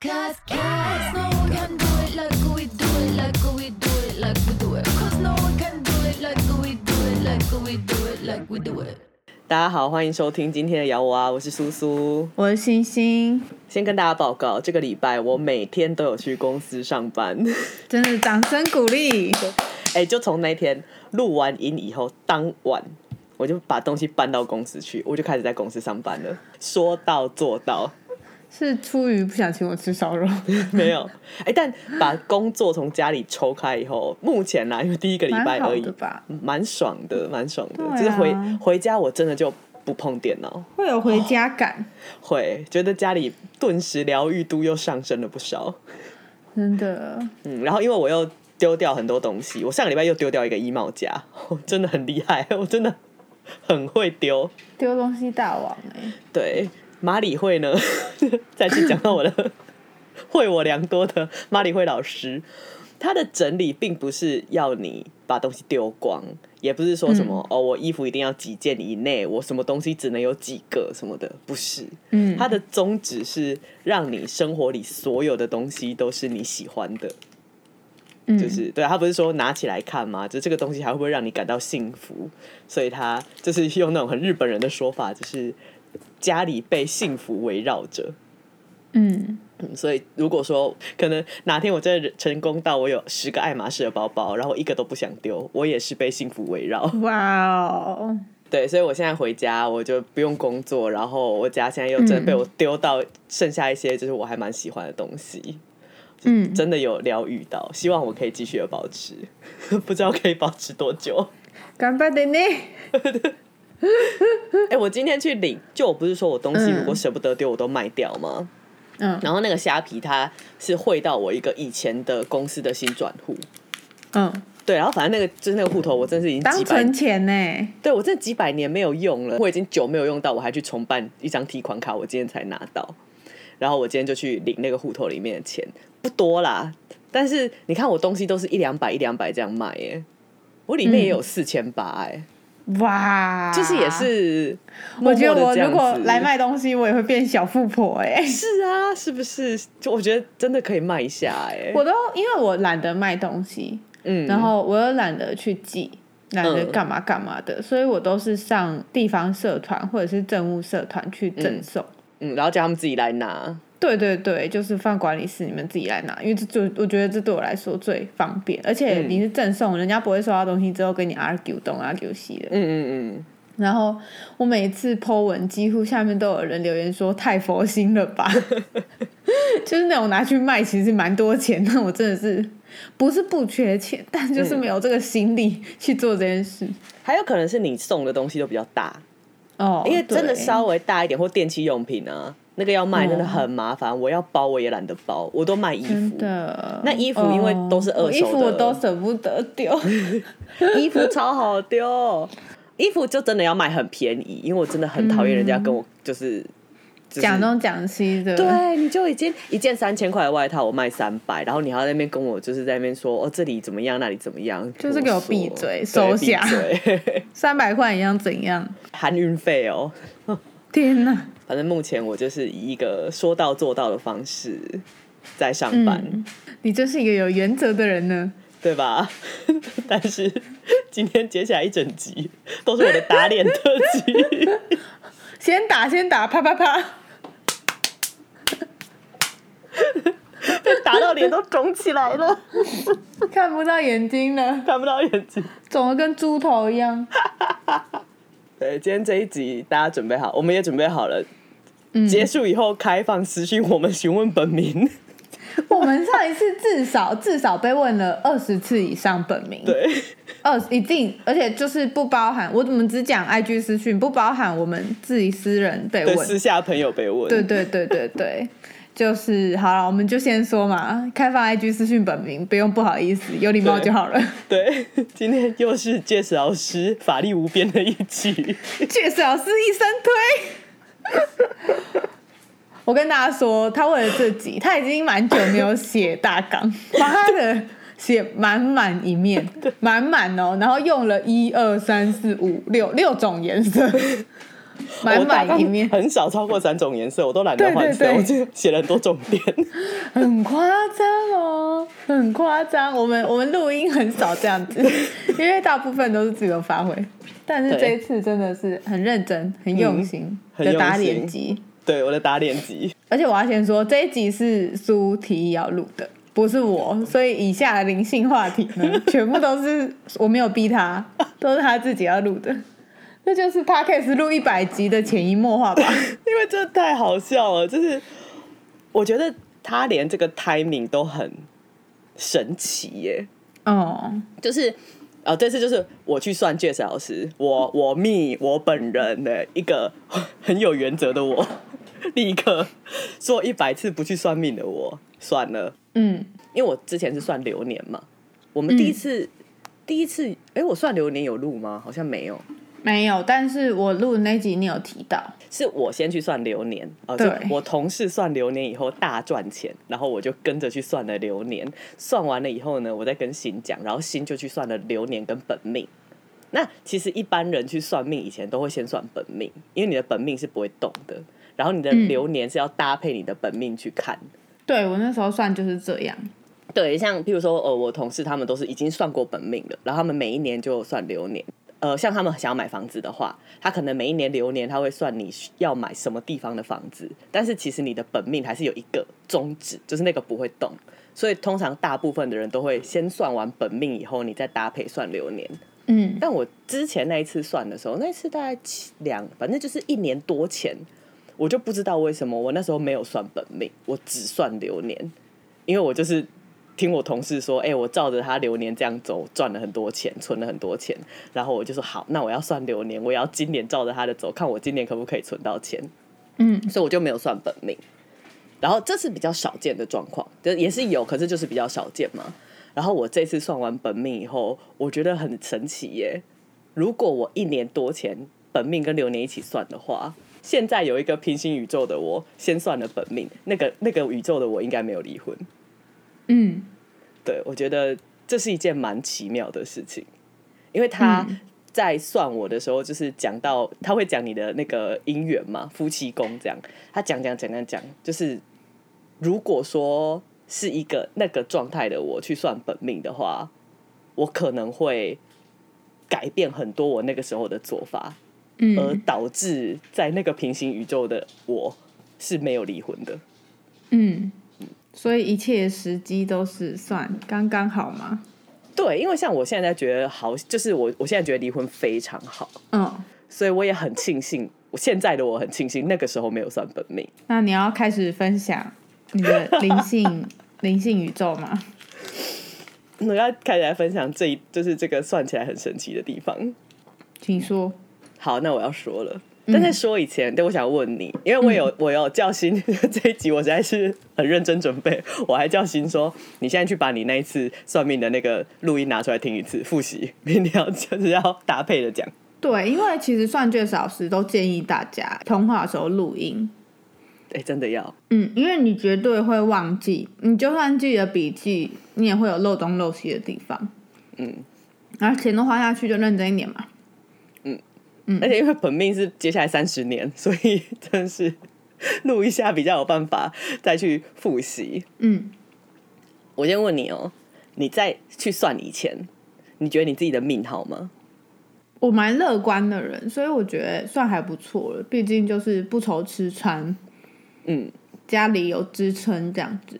Cause, cause no one can do it like we do it, like we do it, like we do it. Cause no one can do it like we do it, like we do it, like we do it. 大家好，欢迎收听今天的摇我啊，我是苏苏。我是星星，先跟大家报告，这个礼拜我每天都有去公司上班。真的掌声鼓励。哎、就从那天录完音以后，当晚我就把东西搬到公司去，我就开始在公司上班了。说到做到，是出于不想请我吃烧肉，没有哎、但把工作从家里抽开以后，目前啦，因为第一个礼拜而已？蛮爽的，蛮爽的。啊就是回回家，我真的就不碰电脑，会有回家感，会觉得家里顿时疗愈度又上升了不少。真的。嗯，然后因为我又丢掉很多东西，我上个礼拜又丢掉一个衣帽夹，我 真的很厉害，我真的很会丢。丢东西大王哎、对，马里会呢，再次讲到我的 会我良多的马里会老师，他的整理并不是要你把东西丢光，也不是说什么、哦，我衣服一定要几件以内，我什么东西只能有几个什么的，不是。嗯，他的宗旨是让你生活里所有的东西都是你喜欢的。嗯就是对他不是说拿起来看吗？就这个东西还会不会让你感到幸福？所以他就是用那种很日本人的说法，就是家里被幸福围绕着。嗯，嗯，所以如果说可能哪天我真的成功到我有十个爱马仕的包包，然后一个都不想丢，我也是被幸福围绕。哇哦，对，所以我现在回家我就不用工作，然后我家现在又真的被我丢到剩下一些就是我还蛮喜欢的东西。嗯，真的有疗愈到，希望我可以继续的保持，不知道可以保持多久。干巴的呢？哎、我今天去领，就我不是说我东西嗯。如果舍不得丢，我都卖掉吗？嗯。然后那个虾皮它是汇到我一个以前的公司的新转户，嗯，对，然后反正那个就是那个户头，我真是已经当几百存，钱呢？对我真的几百年没有用了，我已经久没有用到，我还去重办一张提款卡，我今天才拿到，然后我今天就去领那个户头里面的钱，不多啦，但是你看我东西都是一两百一两百这样卖耶，我里面也有四千八哎。哇，就是也。是我默觉得我如果来卖东西，我也会变小富婆哎、是啊，是不是？就我觉得真的可以卖一下哎、我都因为我懒得卖东西，嗯，然后我又懒得去寄，懒得嗯。干嘛干嘛的，所以我都是上地方社团或者是政务社团去赠送。嗯，然后叫他们自己来拿，对对对，就是放管理室，你们自己来拿，因为这就我觉得这对我来说最方便，而且嗯。你是赠送，人家不会收到东西之后跟你 argue 东 argue 西的。嗯嗯嗯，然后我每一次 po 文，几乎下面都有人留言说太佛心了吧，就是那种拿去卖，其实蛮多钱，但我真的是不是不缺钱，但就是没有这个心力去做这件事。还有可能是你送的东西都比较大，哦，因为真的稍微大一点或电器用品啊，那个要卖真的嗯很麻烦，我要包我也懒得包，我都卖衣真服，的，那衣服因为都是二手的衣服我都舍不得丢。衣服超好丢，衣服就真的要卖很便宜，因为我真的很讨厌人家跟我就是。就是讲东讲西的，对，你就已经一件三千块的外套，我卖三百，然后你还要在那边跟我就是在那边说哦这里怎么样，那里怎么样，就是给我说闭嘴收下三百块一样怎样？含运费哦。天哪！反正目前我就是以一个说到做到的方式在上班，嗯，你真是一个有原则的人呢。对吧？但是今天接下来一整集都是我的打脸特辑，先打，先打，啪啪啪！被打到脸都肿起来了，看不到眼睛了，看不到眼睛。肿的跟猪头一样。对，今天这一集大家准备好，我们也准备好了。嗯。结束以后开放私讯我们询问本名，我们上一次至少至少被问了二十次以上本名，对，二一定，而且就是不包含我们只讲 IG 私讯，不包含我们自己私人被，问。私下朋友被问，对对对对对，就是好了，我们就先说嘛，开放 IG 私讯本名，不用不好意思，有礼貌就好了。对，今天又是 Jess 老师法力无边的一集，确实老师一生推。我跟大家说，他为了这集，他已经蛮久没有写大纲，把他的写满满一面，满满哦，然后用了一二三四五六六种颜色，满满一面，很少超过三种颜色，我都懒得换色，我就写了很多重点。很夸张哦，很夸张。我们我们录音很少这样子，因为大部分都是自由发挥。但是这一次真的是很认真、很用心的打脸心集。对，我的打脸集，而且我要先说，这一集是苏提议要录的，不是我，所以以下的灵性话题呢，全部都是我没有逼他，都是他自己要录的。这就是 podcast 录一百集的潜移默化吧？因为真的太好笑了，就是我觉得他连这个 timing 都很神奇耶。哦，就是呃，这次就是我去算 Jazz 老师，我我 me 我本人的一个 很有原则的我，立刻说一百次不去算命的我算了，嗯，因为我之前是算流年嘛，我们第一次、第一次，哎、我算流年有录吗？好像没有。没有，但是我录的那集你有提到，是我先去算流年，哦、对我同事算流年以后大赚钱，然后我就跟着去算了流年，算完了以后呢，我再跟新讲，然后新就去算了流年跟本命。那其实一般人去算命以前都会先算本命，因为你的本命是不会动的，然后你的嗯流年是要搭配你的本命去看。对我那时候算就是这样。对，像譬如说，呃，我同事他们都是已经算过本命了，然后他们每一年就算流年。呃，像他们想要买房子的话，他可能每一年流年他会算你要买什么地方的房子，但是其实你的本命还是有一个宗旨，就是那个不会动。所以通常大部分的人都会先算完本命以后，你再搭配算流年。嗯，但我之前那一次算的时候，那一次大概两，反正就是一年多前，我就不知道为什么我那时候没有算本命，我只算流年，因为我就是听我同事说，哎、我照着他流年这样走，赚了很多钱，存了很多钱，然后我就说好，那我要算流年，我要今年照着他的走，看我今年可不可以存到钱，嗯，所以我就没有算本命。然后这是比较少见的状况，就也是有，可是就是比较少见嘛。然后我这次算完本命以后，我觉得很神奇耶。如果我一年多前本命跟流年一起算的话，现在有一个平行宇宙的我先算了本命，那个那个宇宙的我应该没有离婚。嗯，对，我觉得这是一件蛮奇妙的事情，因为他嗯。在算我的时候，就是讲到他会讲你的那个姻缘嘛，夫妻宫这样，他讲讲讲讲讲，就是如果说是一个那个状态的我去算本命的话，我可能会改变很多我那个时候的做法，而嗯导致在那个平行宇宙的我是没有离婚的。嗯，所以一切时机都是算刚刚好吗？对，因为像我现在觉得好，就是我我现在觉得离婚非常好，嗯，所以我也很庆幸，我现在的我很庆幸那个时候没有算本命。那你要开始分享你的灵性 灵性宇宙吗？我要开始来分享这一就是这个算起来很神奇的地方。请说。好，那我要说了。但在说以前，对我想问你，因为我有、我有叫新 这一集，我实在是很认真准备，我还叫心说，你现在去把你那一次算命的那个录音拿出来听一次，复习，明天要 就是要搭配的讲。对，因为其实算卷老师都建议大家通话的时候录音，哎、真的要，嗯，因为你绝对会忘记，你就算记了笔记，你也会有漏东漏西的地方，嗯，然后钱都花下去，就认真一点嘛。而且因为本命是接下来三十年，所以真的是录一下比较有办法再去复习。嗯，我先问你哦，你再去算以前，你觉得你自己的命好吗？我蛮乐观的人，所以我觉得算还不错了，毕竟就是不愁吃穿，嗯。家里有支撑这样子，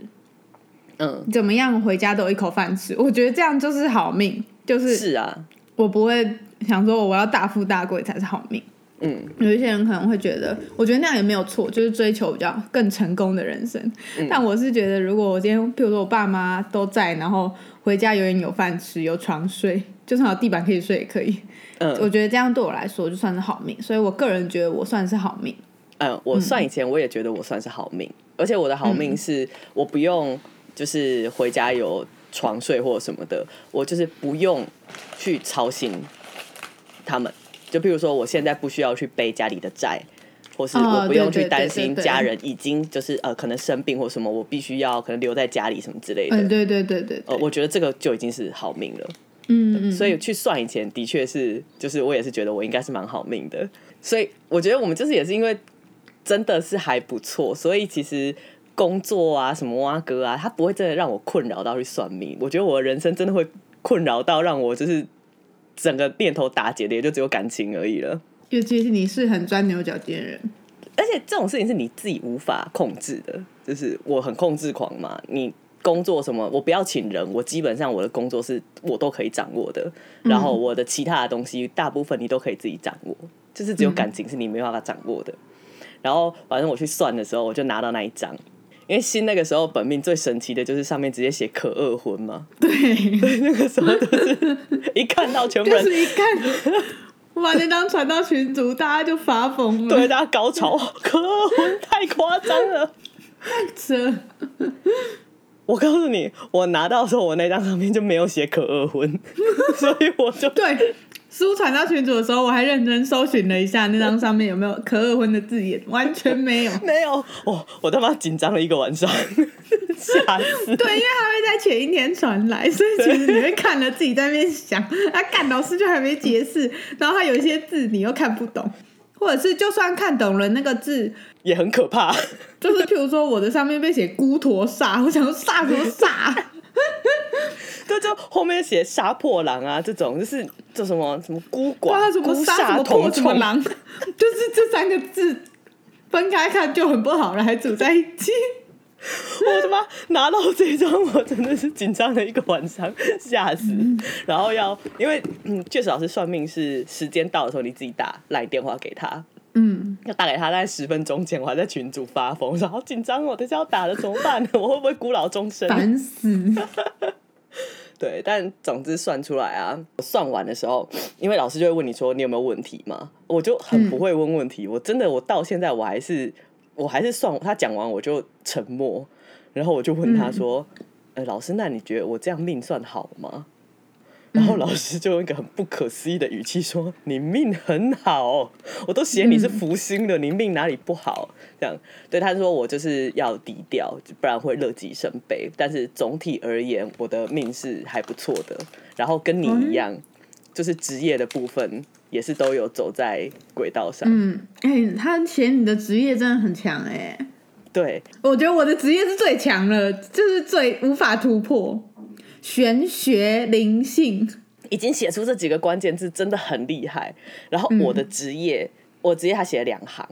嗯，怎么样回家都有一口饭吃，我觉得这样就是好命，就是是啊，我不会想说我要大富大贵才是好命。嗯有一些人可能会觉得，我觉得那样也没有错，就是追求比较更成功的人生。嗯但我是觉得，如果我今天，譬如说我爸妈都在，然后回家永远有饭吃、有床睡，就算有地板可以睡也可以。嗯我觉得这样对我来说就算是好命，所以我个人觉得我算是好命。嗯，我算以前我也觉得我算是好命，而且我的好命是我不用就是回家有床睡或什么的，我就是不用去操心他们。就譬如说，我现在不需要去背家里的债，或是哦我不用去担心家人已经就是呃可能生病或什么，我必须要可能留在家里什么之类的。嗯，对对对对呃，我觉得这个就已经是好命了。嗯嗯，所以去算以前的确是，就是我也是觉得我应该是蛮好命的，所以我觉得我们就是也是因为真的是还不错，所以其实工作啊什么蛙哥啊，他不会真的让我困扰到去算命。我觉得我的人生真的会困扰到让我就是整个念头打结的，也就只有感情而已了。尤其是你是很钻牛角尖的人，而且这种事情是你自己无法控制的，就是我很控制狂嘛，你。工作什么，我不要请人，我基本上我的工作是我都可以掌握的，然后我的其他的东西大部分你都可以自己掌握，就是只有感情是你没办法掌握的。然后反正我去算的时候，我就拿到那一张，因为新那个时候本命最神奇的就是上面直接写可二婚嘛，对，那个时候就是 一看到全部人就是一看，我把那张传到群组，大家就发疯了，对大家高潮，可二婚太夸张了。扯，我告诉你，我拿到的时候，我那张上面就没有写可二婚，所以我就对。书传到群主的时候，我还认真搜寻了一下那张上面有没有“可二婚”的字眼，完全没有。没有，我我他妈紧张了一个晚上，吓死。对，因为他会在前一天传来，所以其实你会看了自己在那边想，啊，干老师就还没解释，然后他有一些字你又看不懂，或者是就算看懂了那个字，也很可怕。就是譬如说我的上面被写“孤驼煞”，我想说煞什么煞？对，就后面写杀破狼啊，这种就是这什么什么孤寡、哇，什么孤杀什么破，什么狼，就是这三个字分开看就很不好了，还组在一起。我他妈拿到这张，我真的是紧张了一个晚上，吓死。然后要因为嗯，确实老师算命是时间到的时候你自己打来电话给他，嗯，要打给他，大概十分钟前，我还在群组发疯，我说好紧张哦，等下要打了怎么办呢？我会不会孤老终生？烦死。对，但总之算出来啊，我算完的时候，因为老师就会问你说你有没有问题嘛，我就很不会问问题，我真的我到现在我还是我还是算他讲完我就沉默，然后我就问他说，呃，老师，那你觉得我这样命算好吗？然后老师就用一个很不可思议的语气说：“你命很好，我都嫌你是福星的，你命哪里不好？”这样对他说：“我就是要低调，不然会乐极生悲。但是总体而言，我的命是还不错的。然后跟你一样，就是职业的部分也是都有走在轨道上。嗯，哎、他写你的职业真的很强哎、对，我觉得我的职业是最强了，就是最无法突破。玄学灵性，已经写出这几个关键字，真的很厉害。然后我的职业，我职业他写了两行，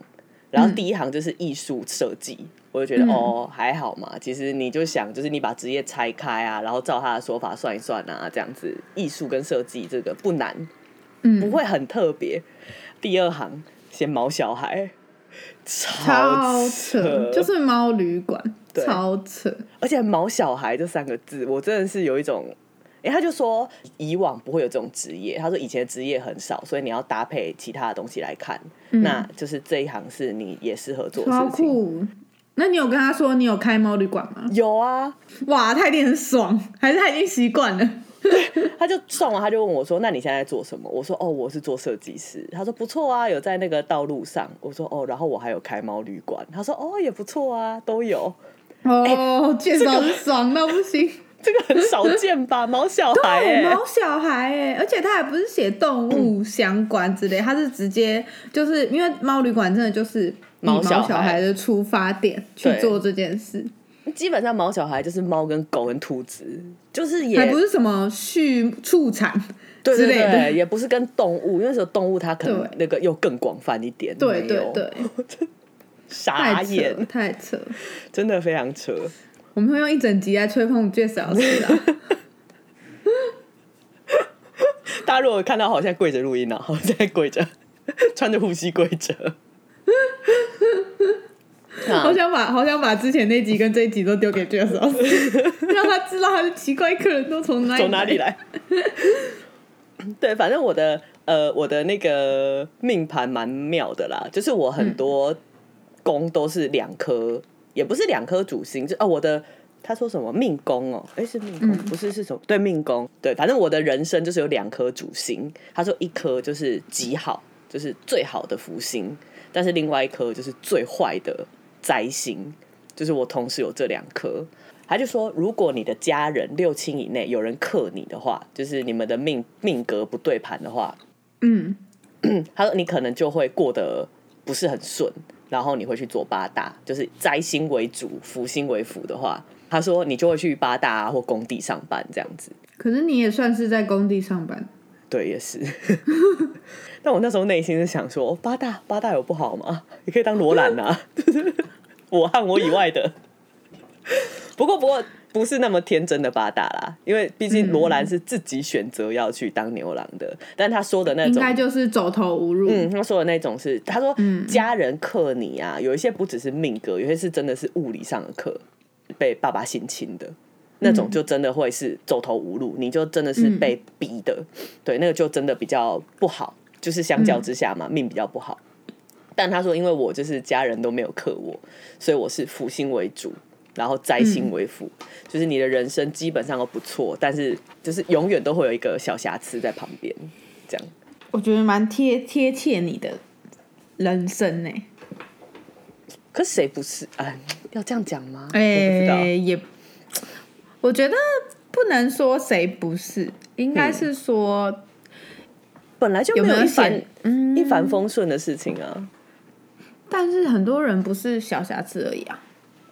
然后第一行就是艺术设计，我就觉得、嗯哦还好嘛。其实你就想，就是你把职业拆开啊，然后照他的说法算一算啊，这样子艺术跟设计这个不难，嗯，不会很特别。第二行写毛小孩，超扯，扯，就是猫旅馆，对超扯。而且“毛小孩”这三个字，我真的是有一种，哎、他就说以往不会有这种职业，他说以前的职业很少，所以你要搭配其他的东西来看，那就是这一行是你也适合做事情。酷！那你有跟他说你有开猫旅馆吗？有啊，哇，他一定很爽，还是他已经习惯了？他就算完，他就问我说：“那你现在在做什么？”我说：“哦，我是做设计师。”他说：“不错啊，有在那个道路上。”我说：“哦，然后我还有开猫旅馆。”他说：“哦，也不错啊，都有。哦，介绍是爽到不行。这个很少见吧？毛小孩、对，欸，毛小孩哎，而且他还不是写动物相关之类，他是直接就是因为猫旅馆真的就是以毛毛小孩小孩的出发点去做这件事，基本上毛小孩就是猫跟狗跟兔子，就是也还不是什么畜畜产之类的对，也不是跟动物，因为那时候动物它可能那个又更广泛一点。对对对，傻太扯眼，太扯。真的非常扯。我们会用一整集来吹捧 Jess 老师啊，大家如果看到好像跪着录音呢、啊，好像在跪着，穿着护膝跪着。好想把好想把之前那集跟这一集都丢给 Jess 老师，让他知道他的奇怪客人都从哪里从哪里？来？对，反正我的呃，我的那个命盘蛮妙的啦，就是我很多宫都是两颗，也不是两颗主星，就哦，我的他说什么命宫哦，哎是命宫，不是是什么？对，命宫，对，反正我的人生就是有两颗主星，他说一颗就是极好，就是最好的福星，但是另外一颗就是最坏的灾星，就是我同时有这两颗。他就说，如果你的家人六亲以内有人克你的话，就是你们的命命格不对盘的话，嗯，他说你可能就会过得不是很顺，然后你会去做八大，就是灾星为主，福星为辅的话，他说你就会去八大、啊、或工地上班这样子。可是你也算是在工地上班，对，也是。但我那时候内心是想说，哦八大八大有不好吗？你可以当罗兰呐，我和我以外的。不过不过不是那么天真的八大啦，因为毕竟罗兰是自己选择要去当牛郎的，但他说的那种应该就是走投无路。嗯，他说的那种是，他说家人克你啊，有一些不只是命格，有些是真的是物理上的克，被爸爸性侵的那种，就真的会是走投无路，你就真的是被逼的，对，那个就真的比较不好，就是相较之下嘛，命比较不好。但他说，因为我就是家人都没有克我，所以我是福星为主，然后灾星为辅，就是你的人生基本上都不错，但是就是永远都会有一个小瑕疵在旁边，这样。我觉得蛮贴贴切你的人生呢、可谁不是？哎，要这样讲吗？哎、我不知道。也，我觉得不能说谁不是，应该是说本来就有没有一帆显嗯一帆风顺的事情啊。但是很多人不是小瑕疵而已啊，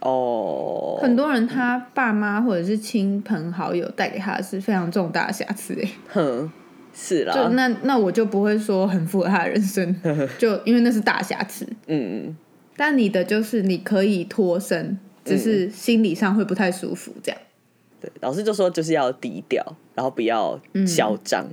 哦，很多人他爸妈或者是亲朋好友带给他的是非常重大的瑕疵哎、哼，是就啦，那那我就不会说很符合他的人生，就因为那是大瑕疵。嗯嗯，但你的就是你可以脱身，只是心理上会不太舒服这样。对，老师就说就是要低调，然后不要嗯嚣张。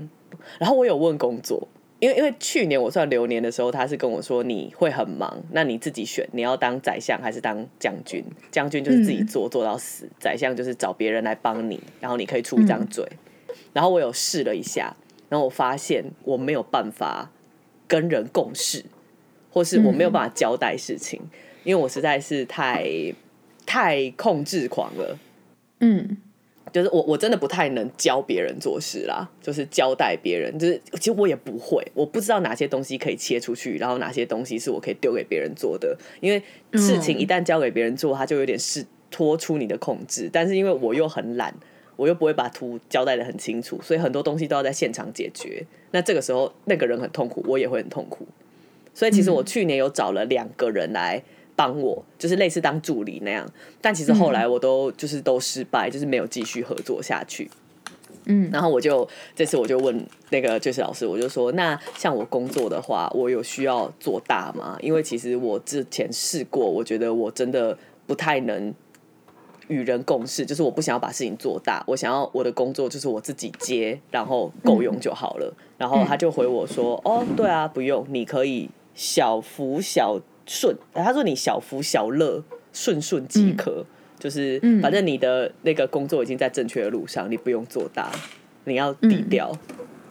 然后我有问工作，因为因为去年我算流年的时候，他是跟我说你会很忙，那你自己选，你要当宰相还是当将军？将军就是自己做、做到死，宰相就是找别人来帮你，然后你可以出一张嘴。然后我有试了一下，然后我发现我没有办法跟人共事，或是我没有办法交代事情，因为我实在是太太控制狂了。嗯，就是我我真的不太能教别人做事啦，就是交代别人，就是其实我也不会，我不知道哪些东西可以切出去，然后哪些东西是我可以丢给别人做的，因为事情一旦交给别人做，他就有点是脱出你的控制，但是因为我又很懒。我又不会把图交代的很清楚，所以很多东西都要在现场解决。那这个时候那个人很痛苦，我也会很痛苦。所以其实我去年有找了两个人来帮我，就是类似当助理那样。但其实后来我都就是都失败，就是没有继续合作下去。嗯，然后我就这次我就问那个就是老师，我就说，那像我工作的话，我有需要做大吗？因为其实我之前试过，我觉得我真的不太能与人共事，就是我不想要把事情做大，我想要我的工作就是我自己接，然后够用就好了。然后他就回我说：“哦，对啊，不用，你可以小福小顺。”他说：“你小福小乐，顺顺即可。就是反正你的那个工作已经在正确的路上，你不用做大，你要低调，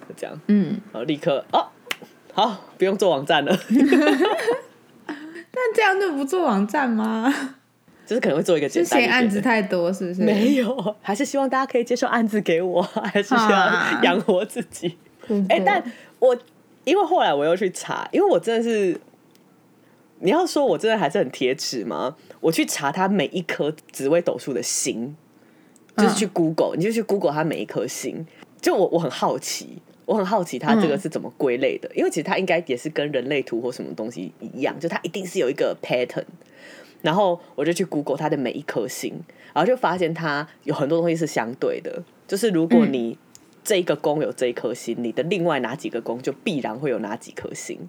就这样。嗯，然后立刻哦，好，不用做网站了，但这样就不做网站吗？就是可能会做一个简单一点的就嫌案子太多，是不是？没有，还是希望大家可以接受案子给我，还是需啊要养活自己。哎、但我因为后来我又去查，因为我真的是，你要说我真的还是很铁齿吗？我去查它每一颗紫微斗数的星，就是去 Google，、你就去 Google 它每一颗星。就我我很好奇，我很好奇它这个是怎么归类的，因为其实它应该也是跟人类图或什么东西一样，就它一定是有一个 pattern。然后我就去 Google 它的每一颗星，然后就发现它有很多东西是相对的，就是如果你这一个宫有这一颗星，你的另外哪几个宫就必然会有哪几颗星。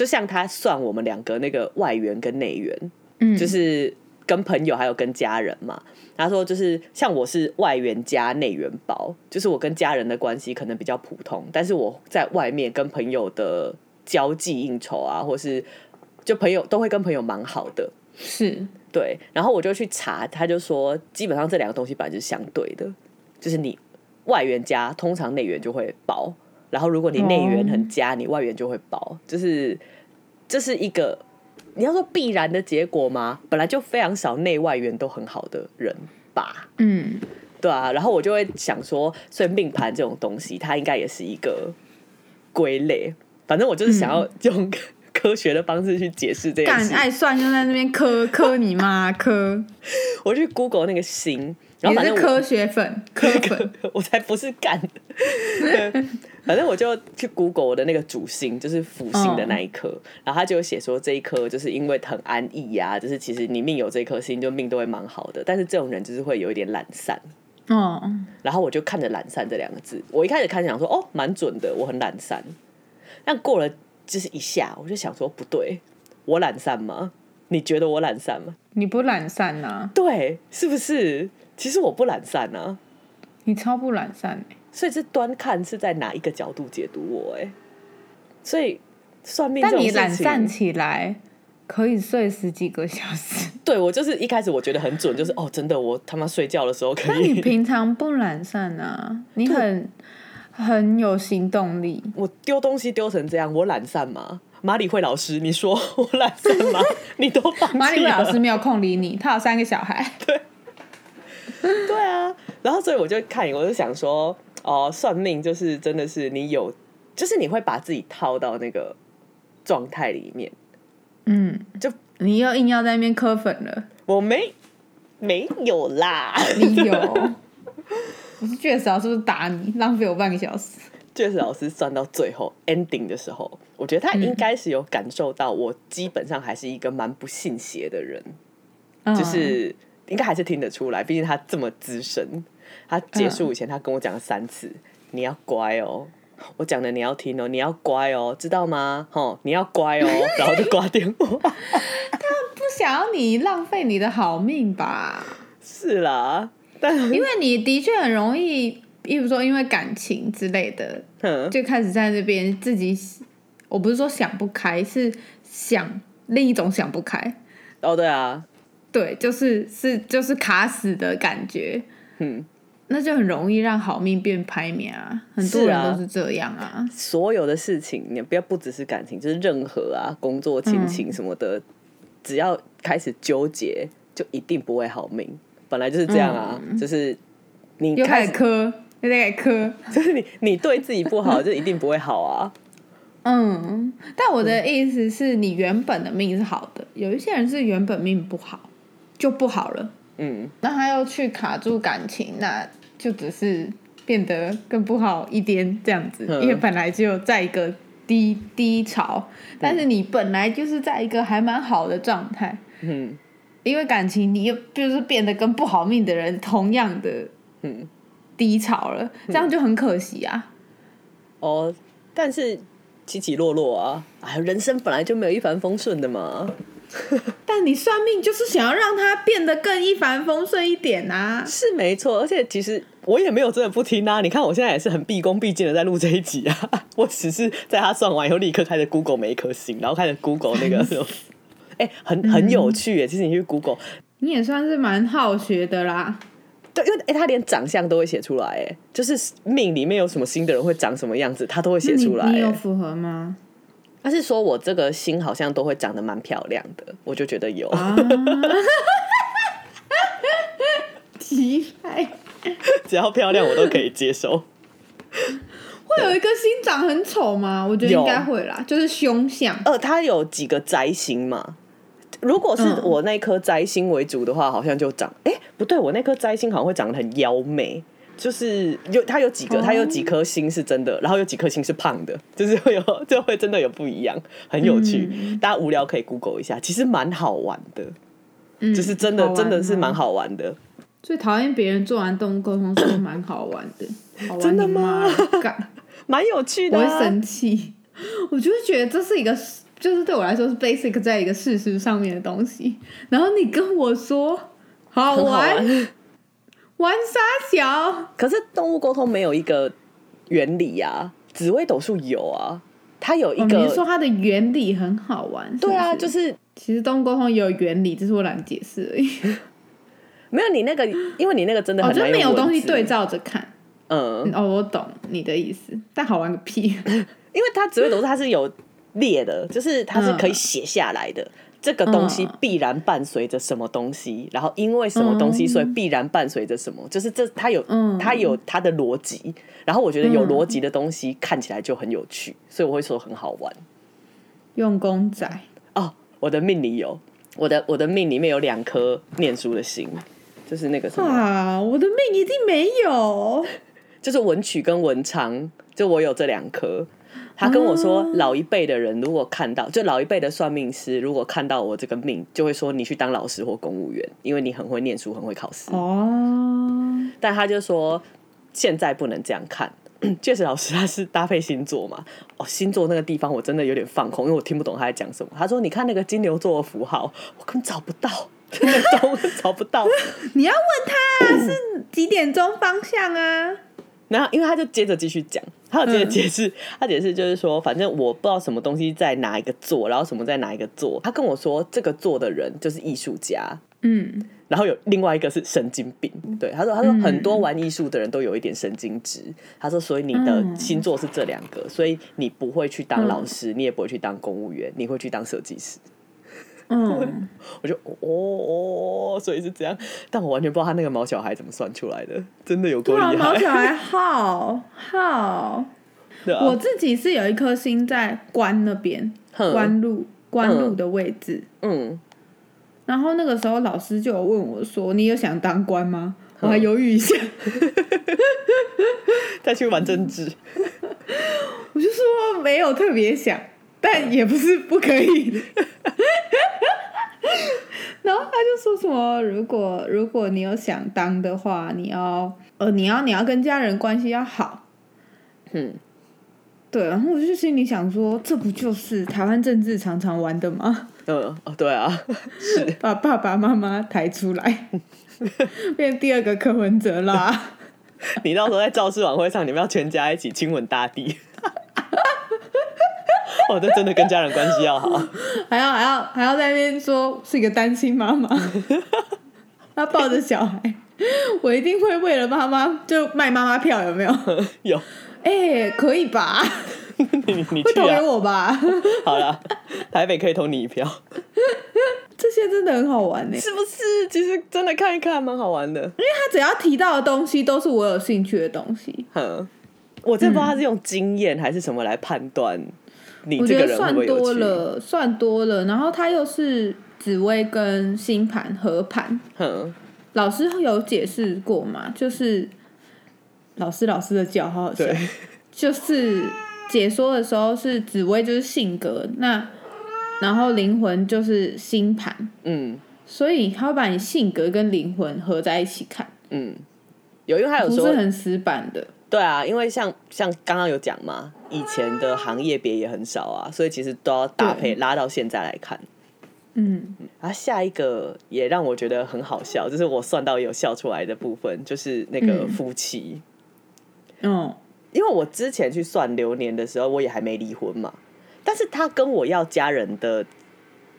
就像他算我们两个那个外援跟内援，嗯就是跟朋友还有跟家人嘛。他说就是像我是外援加内援包，就是我跟家人的关系可能比较普通，但是我在外面跟朋友的交际应酬啊，或是就朋友都会跟朋友蛮好的。是对，然后我就去查，他就说基本上这两个东西本来就是相对的，就是你外援加，通常内援就会薄，然后如果你内缘很佳，你外缘就会薄，就是这是一个你要说必然的结果吗？本来就非常少内外缘都很好的人吧，嗯，对啊，然后我就会想说，所以命盘这种东西，它应该也是一个归类，反正我就是想要用科学的方式去解释这件事。干爱算就在那边磕磕你妈磕，我去 Google 那个星，然你后反正科学粉，科粉，我才不是干。对反正我就去 Google 我的那个主星，就是辅星的那一颗，然后他就有写说这一颗就是因为很安逸呀、就是其实你命有这颗星，就命都会蛮好的，但是这种人就是会有一点懒散。哦，然后我就看着“懒散”这两个字，我一开始看想说哦，蛮准的，我很懒散。但过了就是一下，我就想说不对，我懒散吗？你觉得我懒散吗？你不懒散呐、对，是不是？其实我不懒散啊，你超不懒散欸所以这端看是在哪一个角度解读我哎、所以算命这但你懒散起来可以睡十几个小时，对我就是一开始我觉得很准，就是哦，真的我他妈睡觉的时候可那你以，平常不懒散啊？你很很有行动力，我丢东西丢成这样，我懒散吗？马里会老师，你说我懒散吗？你都。马里会老师没有空理你，他有三个小孩。对 啊，然后所以我就看，我就想说，哦，算命就是真的是你有，就是你会把自己套到那个状态里面。嗯，就你又硬要在那边磕粉了，我没没有啦，你有？我是确实老师不是打你，浪费我半个小时。确实老师算到最后 ending 的时候，我觉得他应该是有感受到我基本上还是一个蛮不信邪的人，嗯就是应该还是听得出来，毕竟他这么资深。他结束以前，他跟我讲了三次：“你要乖哦，我讲的你要听哦，你要乖哦，知道吗？吼，你要乖哦。”然后就挂电话。他不想要你浪费你的好命吧？是啦，但因为你的确很容易，比如说因为感情之类的，哼，就开始在那边自己，我不是说想不开，是想另一种想不开。哦对啊，对，就是是就是卡死的感觉，嗯，那就很容易让好命变拍面啊。很多人都是这样啊。所有的事情，你不要不只是感情，就是任何啊工作、亲情什么的，只要开始纠结，就一定不会好命。本来就是这样啊，就是你又开始，开始磕，又在磕。就是你你对自己不好，就一定不会好啊。嗯，但我的意思是你原本的命是好的，有一些人是原本命不好，就不好了。嗯，那他又去卡住感情，那就只是变得更不好一点这样子。嗯因为本来就在一个低低潮，但是你本来就是在一个还蛮好的状态。嗯因为感情，你又就是变得跟不好命的人同样的嗯，低潮了，这样就很可惜啊。哦，但是起起落落啊，哎，人生本来就没有一帆风顺的嘛。但你算命就是想要让它变得更一帆风顺一点啊。是没错，而且其实我也没有真的不听啊。你看我现在也是很毕恭毕敬的在录这一集啊，我只是在他算完以后立刻开始 Google 每一颗星，然后开始 Google 那个 什么，哎、很很有趣耶。其实你去 Google，你也算是蛮好学的啦。对，因为哎、他连长相都会写出来，哎，就是命里面有什么新的人会长什么样子，他都会写出来你有符合吗？他是说我这个心好像都会长得蛮漂亮的，我就觉得有。啊，奇怪，只要漂亮我都可以接受。会有一个心长很丑吗？我觉得应该会啦，就是凶相。呃，它有几个灾星嘛？如果是嗯我那颗灾星为主的话，好像就长哎、不对，我那颗灾星好像会长得很妖媚，就是有它有几个，哦它有几颗星是真的，然后有几颗星是胖的，就是会有 就会真的有不一样，很有趣。嗯大家无聊可以 Google 一下，其实蛮好玩的，嗯就是真的真的是蛮。好玩的。最讨厌别人做完动物沟通说蛮好玩的，好玩真的吗 蛮有趣的、我会啊，生气。我就是觉得这是一个，就是对我来说是 basic 在一个事实上面的东西。然后你跟我说好玩，玩。玩傻小，可是动物沟通没有一个原理呀、紫微斗数有啊，它有一哦，个，你是说它的原理很好玩？对啊，就是是其实动物沟通也有原理，只是我懒得解释而已。没有你那个，因为你那个真的哦，很难就没有东西对，照着看。嗯，哦，我懂你的意思，但好玩个屁！因为它紫微斗数它是有列的，就是它是可以写下来的。这个东西嗯必然伴随着什么东西，然后因为什么东西，嗯所以必然伴随着什么，就是这它有嗯它有它的逻辑。然后我觉得有嗯逻辑的东西看起来就很有趣，所以我会说很好玩。用公仔，哦，我的命里有，我的我的命里面有两颗念书的心，就是那个什么，啊，我的命一定没有。就是文曲跟文昌，就我有这两颗。他跟我说，老一辈的人如果看到，就老一辈的算命师如果看到我这个命，就会说你去当老师或公务员，因为你很会念书，很会考试。哦，但他就说现在不能这样看。确实，老师他是搭配星座嘛？哦，星座那个地方我真的有点放空，因为我听不懂他在讲什么。他说：“你看那个金牛座的符号，我根本找不到，真的找找不到。你要问他啊是几点钟方向啊？” 然后，因为他就接着继续讲，他有接着解释，他解释就是说，反正我不知道什么东西在哪一个座，然后什么在哪一个座。他跟我说，这个座的人就是艺术家，嗯，然后有另外一个是神经病。对，他说，他说很多玩艺术的人都有一点神经质。他说，所以你的星座是这两个，所以你不会去当老师，你也不会去当公务员，你会去当设计师。嗯，我就哦哦，所以是这样，但我完全不知道他那个毛小孩怎么算出来的，真的有够厉哇，毛。小孩好 好。啊我自己是有一颗心在关那边，关路关路的位置。嗯，然后那个时候老师就有问我说：“你有想当官吗？”我还犹豫一下，再去玩政治。我就说没有特别想，但也不是不可以的。然后他就说什么，如果如果你有想当的话，你要呃你要你要跟家人关系要好，嗯，对。然后我就心里想说，这不就是台湾政治常常玩的吗？嗯，哦，对啊，是把爸爸妈妈抬出来，变第二个柯文哲啦。你到时候在造势晚会上，你们要全家一起亲吻大地。哦，这真的跟家人关系要好。还要还要还要在那边说是一个单亲妈妈，她抱着小孩，我一定会为了妈妈就卖妈妈票，有没有？有，哎、可以吧？你你会投给。我吧？好了，台北可以投你一票，这些真的很好玩呢、是不是？其实真的看一看蛮好玩的。因为他只要提到的东西都是我有兴趣的东西，哼，我真不知道他是用经验还是什么来判断你我这个人会觉得算。多了，算多了。然后他又是紫薇跟星盘合盘，哼，老师有解释过嘛？就是老师老师的脚，好好就是解说的时候是紫薇就是性格，那然后灵魂就是星盘，嗯所以他会把你性格跟灵魂合在一起看，嗯，有，因为他有不说是很死板的。对啊，因为像像刚刚有讲嘛，以前的行业别也很少啊，所以其实都要搭配拉到现在来看。嗯，啊，下一个也让我觉得很好笑，就是我算到有笑出来的部分，就是那个嗯。夫妻。嗯，因为我之前去算流年的时候，我也还没离婚嘛，但是他跟我要家人的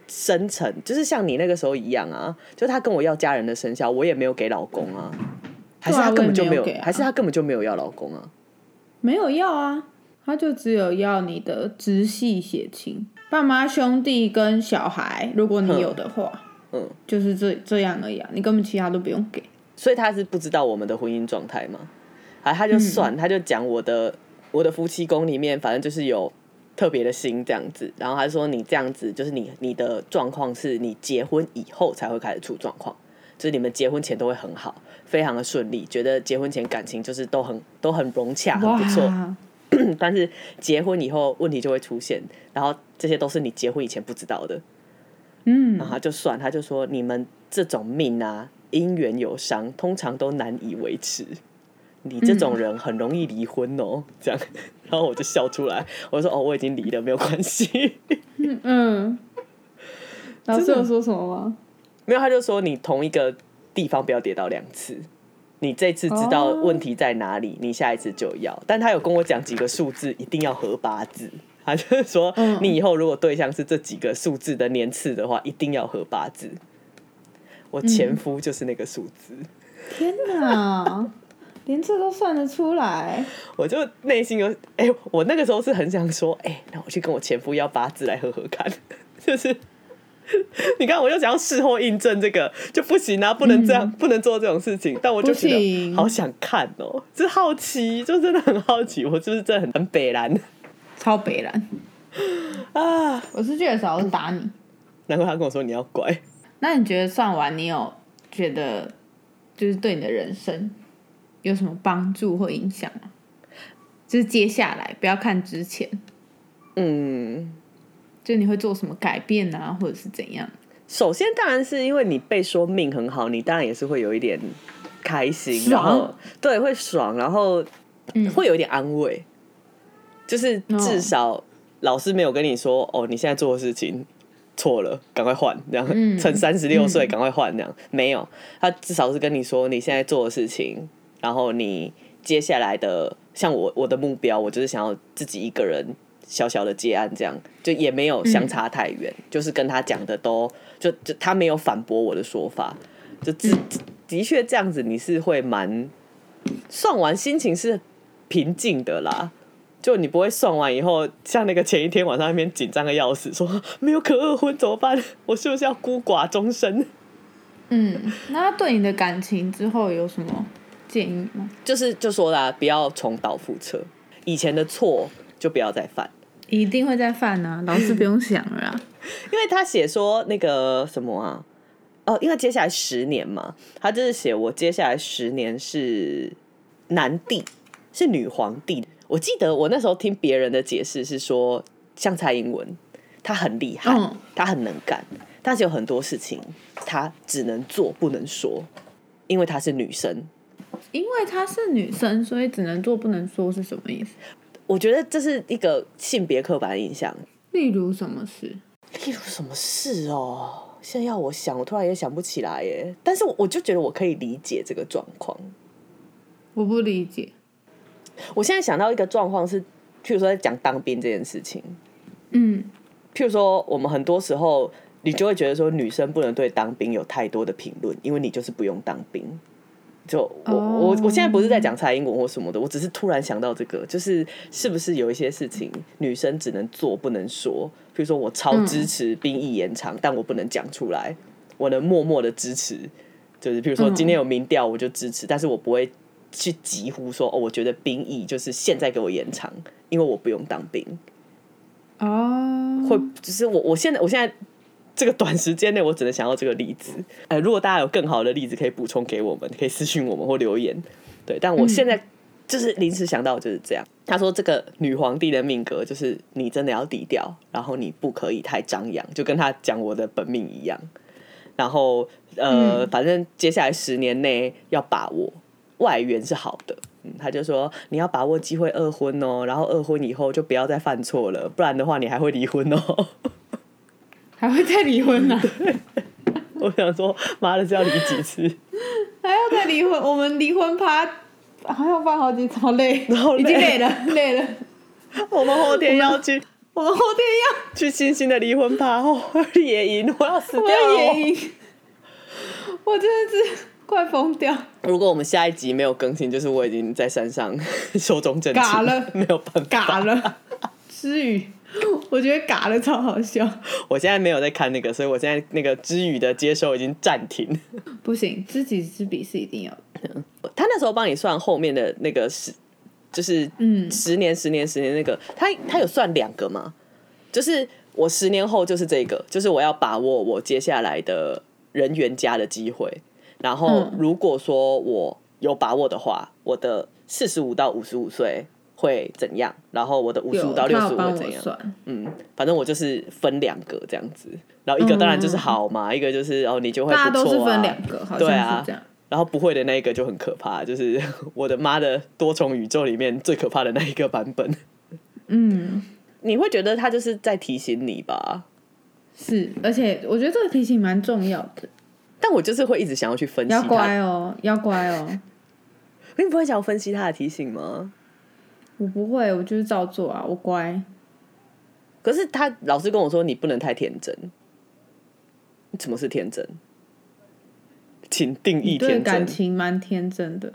生辰，就是像你那个时候一样啊，就他跟我要家人的生肖，我也没有给老公啊，还是他根本就没有，还是他根本就没有要老公啊？没有要啊，他就只有要你的直系血亲，爸妈、兄弟跟小孩，如果你有的话，嗯，就是这这样而已啊，你根本其他都不用给。所以他是不知道我们的婚姻状态嘛？啊，他就算，他就讲我的我的夫妻宫里面，反正就是有特别的心这样子。然后他说你这样子，就是你你的状况是你结婚以后才会开始出状况，就是你们结婚前都会很好，非常的顺利，觉得结婚前感情就是都很都很融洽，很不错。但是结婚以后问题就会出现，然后这些都是你结婚以前不知道的。嗯然后他就算，他就说你们这种命啊，姻缘有伤，通常都难以维持。你这种人很容易离婚哦，这样，然后我就笑出来，我说哦，我已经离了，没有关系。嗯，老师有说什么吗？没有，他就说你同一个地方不要跌倒两次。你这次知道问题在哪里，你下一次就要。但他有跟我讲几个数字，一定要合八字。他就是说，嗯你以后如果对象是这几个数字的年次的话，一定要合八字。我前夫就是那个数字，天哪，连这都算得出来？我就内心有哎、我那个时候是很想说，哎、那我去跟我前夫要八字来合合看，就是。你看，我又想要事后印证这个就不行啊，不能这样，不能做这种事情。但我就觉得好想看哦，就是好奇，就真的很好奇，我就是真的很很北蓝超北蓝，啊。我是觉得少是打你，难怪他跟我说你要乖。那你觉得算完，你有觉得就是对你的人生有什么帮助或影响吗？就是接下来不要看之前，嗯，就你会做什么改变啊，或者是怎样？首先当然是因为你被说命很好，你当然也是会有一点开心，然后对会爽，然后嗯。会有一点安慰，就是至少老师没有跟你说哦，你现在做的事情错了，赶快换，这样嗯。趁三十六岁嗯赶快换，这样没有，他至少是跟你说你现在做的事情，然后你接下来的像我我的目标，我就是想要自己一个人小小的结案，这样就也没有相差太远，就是跟他讲的都就就他没有反驳我的说法，就自、的确这样子你是会蛮算完心情是平静的啦。就你不会算完以后，像那个前一天晚上那边紧张的要死，说没有可二婚怎么办？我是不是要孤寡终身？嗯，那他对你的感情之后有什么建议吗？就是就说啦，不要重蹈覆辙，以前的错就不要再犯。一定会再犯啊，老师不用想了啊。因为他写说那个什么啊，哦，因为接下来十年嘛，他就是写我接下来十年是男帝，是女皇帝。我记得我那时候听别人的解释是说，像蔡英文，她很厉害，嗯她很能干，但是有很多事情她只能做不能说，因为她是女生。因为她是女生，所以只能做不能说是什么意思？我觉得这是一个性别刻板印象。例如什么事？例如什么事哦？现在要我想，我突然也想不起来耶。但是我就觉得我可以理解这个状况。我不理解。我现在想到一个状况是，譬如说在讲当兵这件事情，嗯譬如说我们很多时候你就会觉得说女生不能对当兵有太多的评论，因为你就是不用当兵。就我、哦我我现在不是在讲蔡英文或什么的，我只是突然想到这个，就是是不是有一些事情女生只能做不能说？比如说我超支持兵役延长，但我不能讲出来，我能默默的支持。就是比如说嗯今天有民调，我就支持，但是我不会去疾呼说哦，我觉得兵役就是现在给我延长，因为我不用当兵。哦，会，就是我我现在我现在这个短时间内，我只能想到这个例子。呃，如果大家有更好的例子可以补充给我们，可以私信我们或留言。对，但我现在就是临时想到就是这样。他说这个女皇帝的命格就是你真的要低调，然后你不可以太张扬，就跟他讲我的本命一样。然后呃，反正接下来十年内要把握外援是好的。嗯，他就说你要把握机会二婚哦，然后二婚以后就不要再犯错了，不然的话你还会离婚哦。还会再离婚呢、我想说，妈的，是要离几次？还要再离婚？我们离婚趴还要办好几场，好累，好累已经累了，累了。我们后天要去我们后天要去星星的离婚趴哦，野营，我要死要，掉我要了。野营，我真的是快疯掉。如果我们下一集没有更新，就是我已经在山上寿终正寝了没有办法。嘎了，之语，我觉得嘎的超好笑。我现在没有在看那个，所以我现在那个知语的接收已经暂停。不行，知己知彼是一定要的。他那时候帮你算后面的那个十，就是嗯十年、十年、十年那个，他他有算两个吗？就是我十年后就是这个，就是我要把握我接下来的人员加的机会。然后嗯如果说我有把握的话，我的四十五到五十五岁会怎样？然后我的五十五到六十五会怎样？算，嗯，反正我就是分两个这样子。然后一个当然就是好嘛，一个就是哦你就会不错啊。都是分两个，好像对啊是这样。然后不会的那一个就很可怕，就是 我的妈的多重宇宙里面最可怕的那一个版本。嗯，你会觉得他就是在提醒你吧？是，而且我觉得这个提醒蛮重要的，但我就是会一直想要去分析要他。乖哦，要乖哦。你不会想要分析他的提醒吗？我不会，我就是照做啊，我乖。可是他老师跟我说，你不能太天真。什么是天真？请定义天真。感情蛮天真的，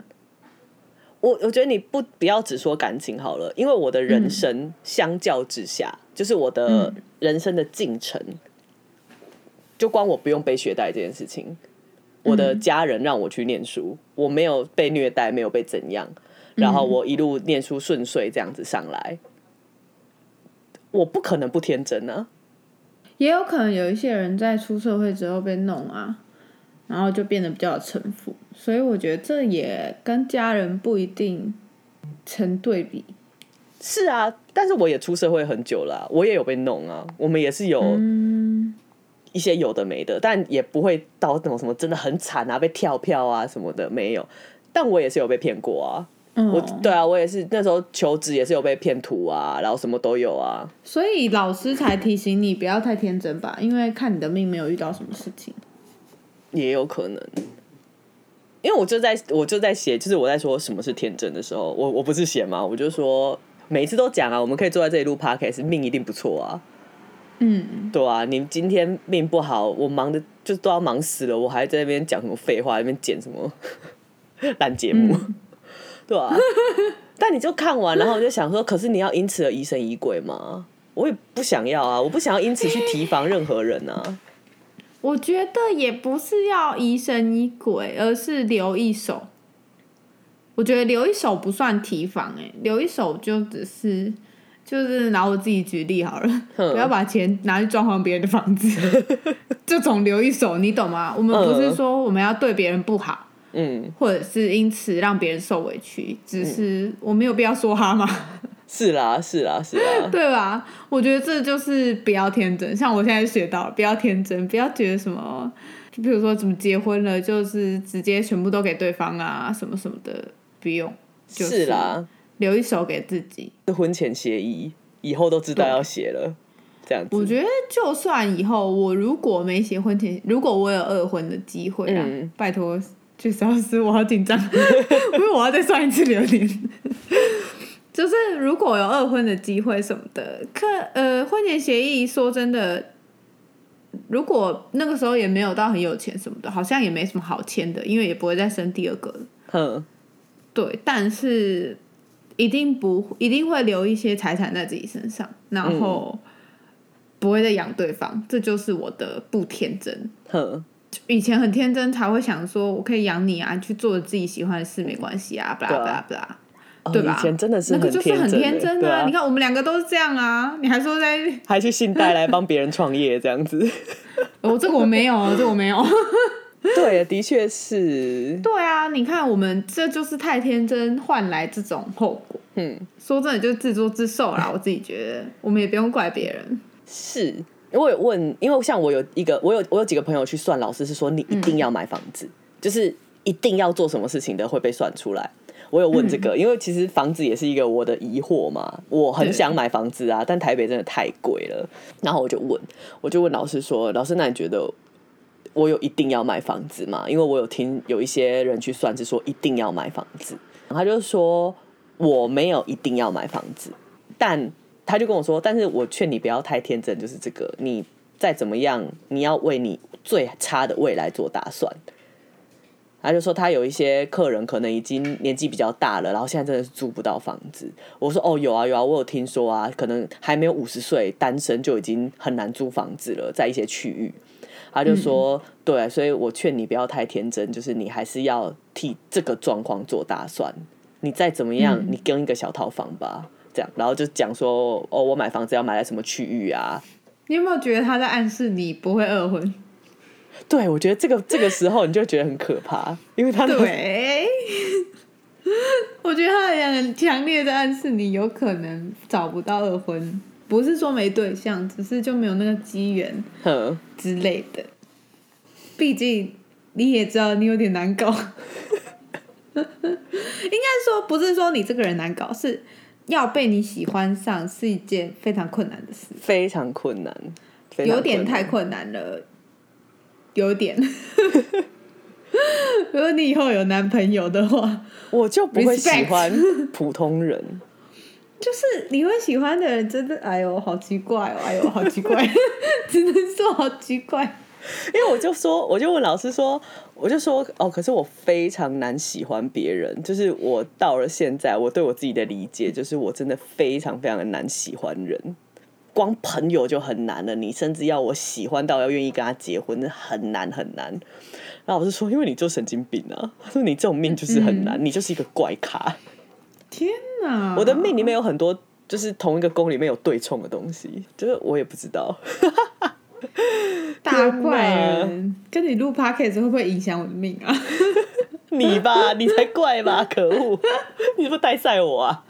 我我觉得你不不要只说感情好了，因为我的人生相较之下，就是我的人生的进程，就光我不用背学贷这件事情，我的家人让我去念书，我没有被虐待，没有被怎样，然后我一路念书顺遂这样子上来，我不可能不天真啊。也有可能有一些人在出社会之后被弄啊，然后就变得比较有城府，所以我觉得这也跟家人不一定成对比。是啊，但是我也出社会很久了啊、我也有被弄啊，我们也是有嗯，一些有的没的，但也不会到那种什么真的很惨啊，被跳票啊什么的没有。但我也是有被骗过啊，嗯。我对啊，我也是那时候求职也是有被骗图啊，然后什么都有啊。所以老师才提醒你不要太天真吧，因为看你的命没有遇到什么事情。也有可能，因为我就在我就在写，就是我在说什么是天真的时候，我我不是写嘛，我就说每次都讲啊，我们可以坐在这里录 podcast，命一定不错啊，嗯，对啊，你今天命不好，我忙的就都要忙死了，我还在那边讲什么废话，在那边剪什么 烂节目，对啊，但你就看完，然后我就想说，可是你要因此而疑神疑鬼吗？我也不想要啊，我不想要因此去提防任何人啊。我觉得也不是要疑神疑鬼，而是留一手。我觉得留一手不算提防、欸，留一手就只是就是拿我自己举例好了，嗯不要把钱拿去装潢别人的房子，这种留一手，你懂吗？我们不是说我们要对别人不好，嗯，或者是因此让别人受委屈，只是我没有必要说他嘛。是啦，是啦，是啦，对吧？我觉得这就是不要天真，像我现在学到了，不要天真，不要觉得什么，就比如说怎么结婚了，就是直接全部都给对方啊，什么什么的，不用，就是啦，留一手给自己。是婚前协议，以后都知道要写了，这样子。我觉得就算以后我如果没写婚前，如果我有二婚的机会啊，嗯拜托去消失，我好紧张，因为我要再算一次流年。就是如果有二婚的机会什么的，可呃婚前协议说真的，如果那个时候也没有到很有钱什么的，好像也没什么好签的，因为也不会再生第二个了。哼，对，但是一定不一定会留一些财产在自己身上，然后不会再养对方，这就是我的不天真。哼，以前很天真，才会想说我可以养你啊，去做自己喜欢的事没关系啊，巴拉巴拉巴拉。哦对吧以前真的是那个就是很天天真啊你看我们两个都是这样啊，你还说在还去信贷来帮别人创业这样子。哦，这个我没有，这个我没有。对，的确是，对啊，你看我们这就是太天真换来这种后果。嗯，说真的，就是自作自受啦。我自己觉得，我们也不用怪别人。是。我有问，因为像我有一个，我有我有几个朋友去算，老师是说你一定要买房子，就是一定要做什么事情的会被算出来。我有问这个，因为其实房子也是一个我的疑惑嘛，我很想买房子啊，但台北真的太贵了。然后我就问，我就问老师说，老师，那你觉得我有一定要买房子吗？因为我有听有一些人去算是说一定要买房子，他就说我没有一定要买房子，但他就跟我说，但是我劝你不要太天真，就是这个，你再怎么样，你要为你最差的未来做打算。他就说他有一些客人可能已经年纪比较大了，然后现在真的是租不到房子。我说哦有啊有啊，我有听说啊，可能还没有五十岁单身就已经很难租房子了，在一些区域。他就说、对，所以我劝你不要太天真，就是你还是要替这个状况做打算。你再怎么样，你跟一个小套房吧，这样，然后就讲说哦，我买房子要买在什么区域啊？你有没有觉得他在暗示你不会二婚？对，我觉得这个这个时候你就觉得很可怕，因为他的对，我觉得他很强烈的暗示你有可能找不到二婚，不是说没对象，只是就没有那个机缘哼，之类的。毕竟你也知道你有点难搞，应该说不是说你这个人难搞，是要被你喜欢上是一件非常困难的事，非常困难，有点太困难了，有点。如果你以后有男朋友的话，我就不会喜欢普通人。就是你会喜欢的人，真的，哎呦，好奇怪哦，哎呦，好奇怪，只能说好奇怪。因为我就说，我就问老师说，我就说哦，可是我非常难喜欢别人，就是我到了现在，我对我自己的理解，就是我真的非常非常的难喜欢人。光朋友就很难了，你甚至要我喜欢到要愿意跟他结婚，那很难很难。然后老师说，因为你就神经病啊，他说你这种命就是很难，你就是一个怪咖。天哪！我的命里面有很多，就是同一个宫里面有对冲的东西，就是我也不知道。大怪人跟你录 podcast 会不会影响我的命啊？你吧，你才怪吧，可恶！你是不是带赛我啊？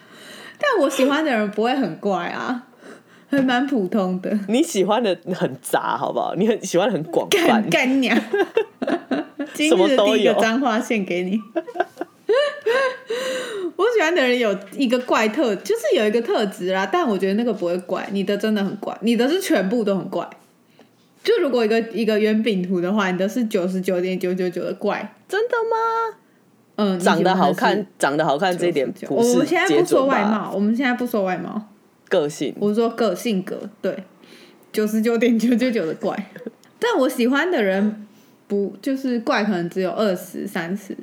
但我喜欢的人不会很怪啊，还蛮普通的。你喜欢的很杂，好不好？你很喜欢的很广泛干，干娘，今日的第一个脏话献给你。我喜欢的人有一个怪特，就是有一个特质啦，但我觉得那个不会怪，你的真的很怪，你的是全部都很怪。就如果一个一个圆饼图的话，你的是九十九点九九九的怪，真的吗？嗯，长得好看，长得好看这一点是不是我们现在不说？外貌，我们现在不说外貌，个性我说个性格，对，九十九点九九九的怪。但我喜欢的人不就是怪，可能只有二十三十，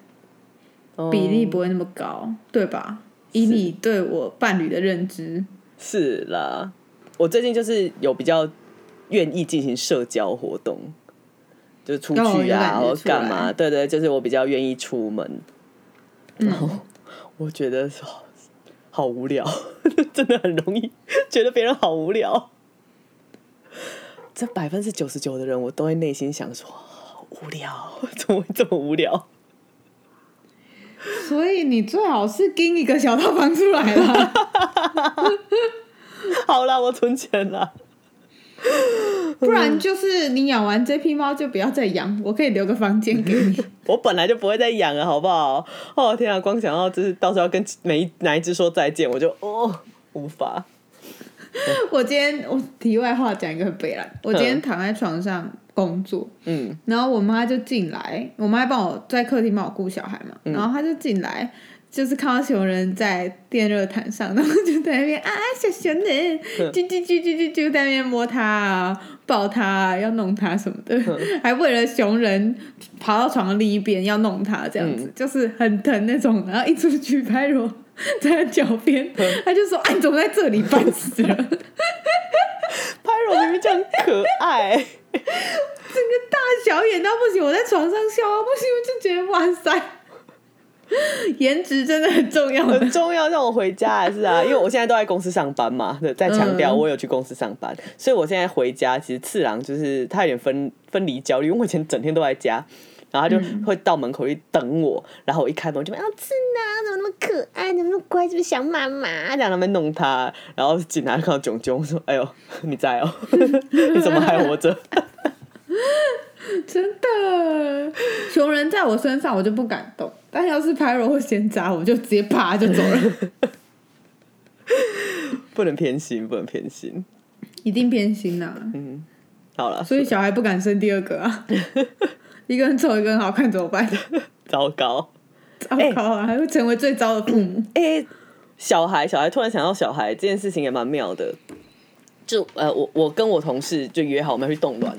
比例不会那么高，对吧？以你对我伴侣的认知，是啦。我最近就是有比较愿意进行社交活动，就是出去啊，或干嘛？对对，就是我比较愿意出门。然后我觉得好好无聊，真的很容易觉得别人好无聊。这百分之九十九的人，我都会内心想说，好无聊，怎么会这么无聊？所以你最好是跟一个小套房出来了。好啦，我存钱啦。不然就是你养完这批猫就不要再养，我可以留个房间给你。我本来就不会再养了，好不好？哦天啊，光想到就是到时候要跟每一哪一只说再见，我就哦无法。我今天我题外话讲一个很悲哀，我今天躺在床上工作，嗯，然后我妈就进来，我妈帮我在客厅帮我顾小孩嘛，然后她就进来，就是看到熊人在电热毯上，然后就在那边啊小熊人，啾啾啾啾啾啾在那边摸它啊，抱它啊，要弄它什么的，还为了熊人爬到床的另一边要弄它，这样子、就是很疼那种，然后一出去拍我。在他脚边，他就说：“哎、你怎么在这里？烦死了！”拍肉明明就很可爱，整个大小眼到不行，我在床上笑啊，不行，我就觉得哇塞，颜值真的很重要很。重要。让我回家还是啊，因为我现在都在公司上班嘛，对，在强调嗯我有去公司上班，所以我现在回家，其实次郎就是他有点分分离焦虑，因为我以前整天都在家。然后他就会到门口去等我，然后我一开门我就问：“啊，次郎怎么那么可爱，怎么那么乖，是不是想妈妈？”这样他们弄他，然后警察看到囧囧说：“哎呦，你在哦，你怎么还活着？”真的，穷人在我身上我就不敢动，但要是拍肉或闲杂，我就直接啪就走了，不能偏心，不能偏心。一定偏心呐、嗯好了，所以小孩不敢生第二个啊，一个人丑，一个人好看怎么办？糟糕。糟糕啊，还会成为最糟的父母。哎、小孩，小孩，突然想到小孩这件事情也蛮妙的。就呃，我我跟我同事就约好我们要去冻卵。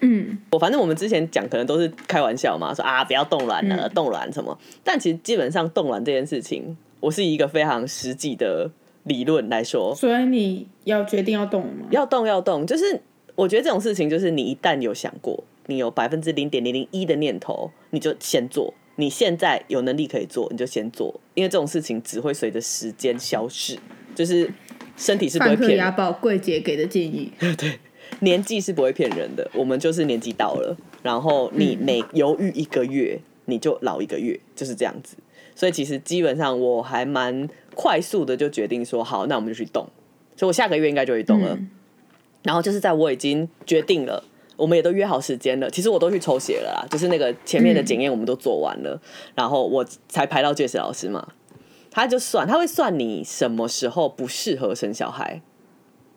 嗯，我反正我们之前讲可能都是开玩笑嘛，说啊不要冻卵了，冻卵什么。但其实基本上冻卵这件事情，我是以一个非常实际的理论来说，所以你要决定要动了吗？要动要动，就是我觉得这种事情，就是你一旦有想过，你有百分之零点零零一的念头，你就先做。你现在有能力可以做，你就先做，因为这种事情只会随着时间消逝，就是身体是不会范克骗人，雅宝柜姐给的建议，年纪是不会骗人的。我们就是年纪到了，然后你每犹豫一个月，你就老一个月，就是这样子。所以其实基本上我还蛮快速的就决定说，好，那我们就去动。所以我下个月应该就会动了。然后就是在我已经决定了，我们也都约好时间了，其实我都去抽血了啦，就是那个前面的检验我们都做完了，然后我才排到 Jess 老师嘛，他就算他会算你什么时候不适合生小孩。